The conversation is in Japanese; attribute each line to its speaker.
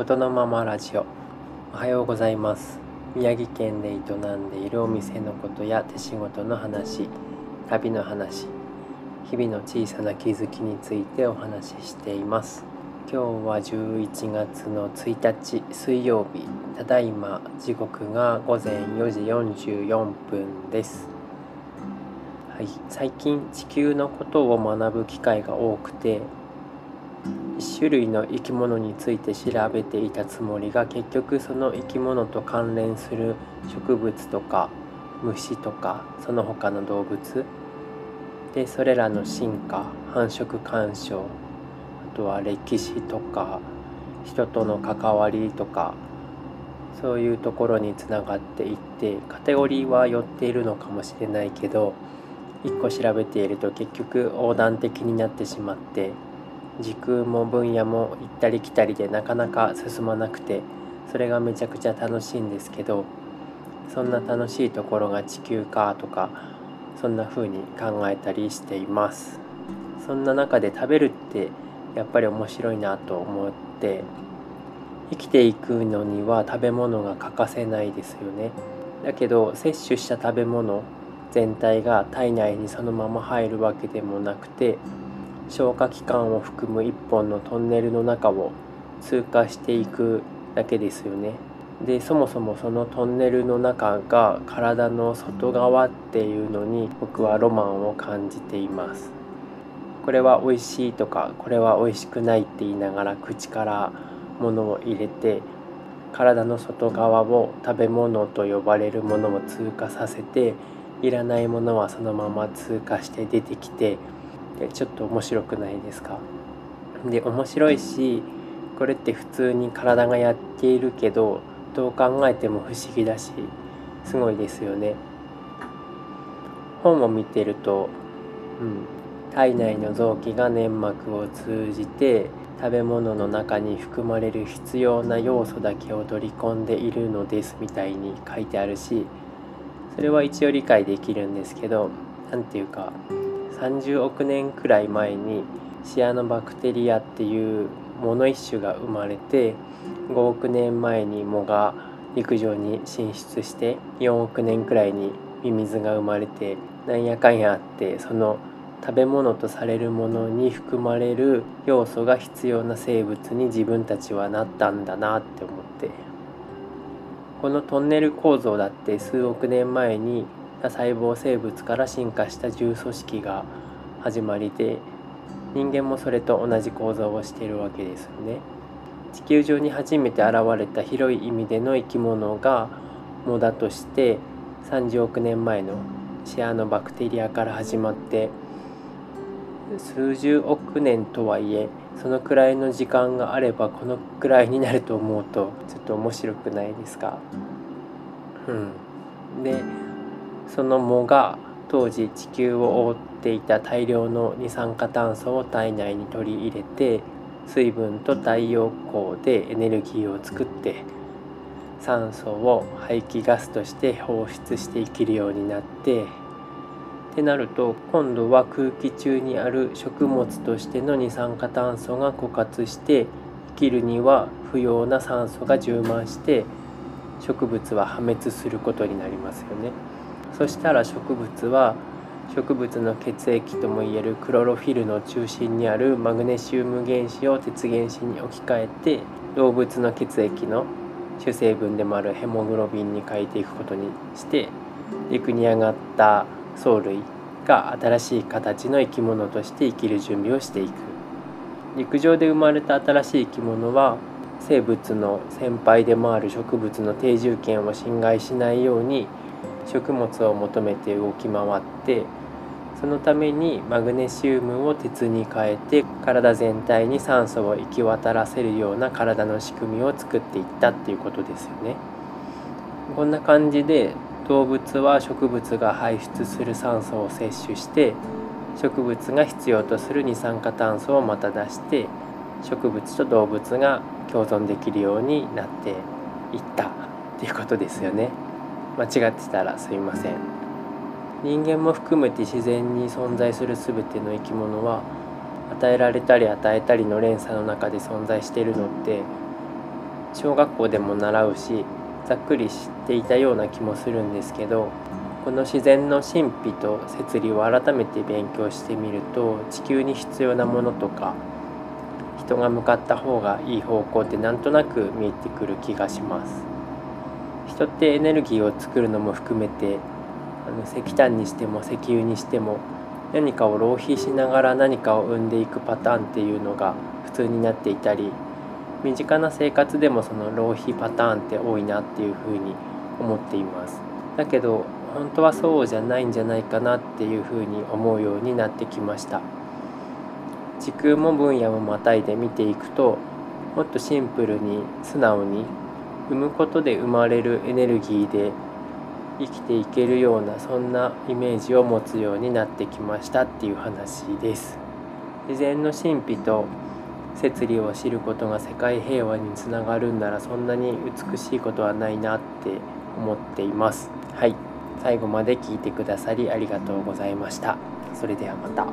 Speaker 1: ことのままラジオ。おはようございます。宮城県で営んでいるお店のことや手仕事の話旅の話日々の小さな気づきについてお話ししています。今日は11月の1日水曜日。ただいま時刻が午前4時44分です。はい、最近地球のことを学ぶ機会が多くて1種類の生き物について調べていたつもりが結局その生き物と関連する植物とか虫とかその他の動物。でそれらの進化繁殖干渉あとは歴史とか人との関わりとかそういうところにつながっていってカテゴリーは寄っているのかもしれないけど一個調べていると結局横断的になってしまって時空も分野も行ったり来たりでなかなか進まなくてそれがめちゃくちゃ楽しいんですけどそんな楽しいところが地球かとかそんな風に考えたりしています。そんな中で食べるってやっぱり面白いなと思って生きていくのには食べ物が欠かせないですよね。だけど摂取した食べ物全体が体内にそのまま入るわけでもなくて消化器官を含む一本のトンネルの中を通過していくだけですよね。でそもそもそのトンネルの中が体の外側っていうのに僕はロマンを感じています。これは美味しいとかこれは美味しくないって言いながら口から物を入れて体の外側を食べ物と呼ばれるものを通過させていらないものはそのまま通過して出てきてでちょっと面白くないですか？で面白いしこれって普通に体がやっているけどどう考えても不思議だしすごいですよね。本を見てると、うん、体内の臓器が粘膜を通じて食べ物の中に含まれる必要な要素だけを取り込んでいるのですみたいに書いてあるしそれは一応理解できるんですけど何て言うか30億年くらい前にシアノバクテリアっていうもの一種が生まれて5億年前に藻が陸上に進出して4億年くらいにミミズが生まれてなんやかんやあってその食べ物とされるものに含まれる要素が必要な生物に自分たちはなったんだなって思って。このトンネル構造だって数億年前に多細胞生物から進化した重組織が始まりで人間もそれと同じ構造をしているわけですよね。地球上に初めて現れた広い意味での生き物が藻だとして30億年前のシアノバクテリアから始まって数十億年とはいえそのくらいの時間があればこのくらいになると思うとちょっと面白くないですか？うんでその藻が当時地球を覆っていた大量の二酸化炭素を体内に取り入れて水分と太陽光でエネルギーを作って酸素を排気ガスとして放出して生きるようになってってなると今度は空気中にある食物としての二酸化炭素が枯渇して生きるには不要な酸素が充満して植物は破滅することになりますよね。そしたら植物は植物の血液ともいえるクロロフィルの中心にあるマグネシウム原子を鉄原子に置き換えて動物の血液の主成分でもあるヘモグロビンに変えていくことにして陸に上がった藻類が新しい形の生き物として生きる準備をしていく。陸上で生まれた新しい生き物は生物の先輩でもある植物の定住権を侵害しないように食物を求めて動き回ってそのためにマグネシウムを鉄に変えて体全体に酸素を行き渡らせるような体の仕組みを作っていったっていうことですよね。こんな感じで動物は植物が排出する酸素を摂取して植物が必要とする二酸化炭素をまた出して植物と動物が共存できるようになっていったっていうことですよね間違ってたらすいません。人間も含めて自然に存在する全ての生き物は与えられたり与えたりの連鎖の中で存在しているのって小学校でも習うしざっくり知っていたような気もするんですけどこの自然の神秘と摂理を改めて勉強してみると地球に必要なものとか人が向かった方がいい方向ってなんとなく見えてくる気がします。人ってエネルギーを作るのも含めてあの石炭にしても石油にしても何かを浪費しながら何かを生んでいくパターンっていうのが普通になっていたり身近な生活でもその浪費パターンって多いなっていうふうに思っています。だけど本当はそうじゃないんじゃないかなっていうふうに思うようになってきました。時空も分野もまたいで見ていくともっとシンプルに素直に生むことで生まれるエネルギーで生きていけるようなそんなイメージを持つようになってきましたっていう話です。自然の神秘と摂理を知ることが世界平和につながるんならそんなに美しいことはないなって思っています。はい。最後まで聞いてくださりありがとうございました。それではまた。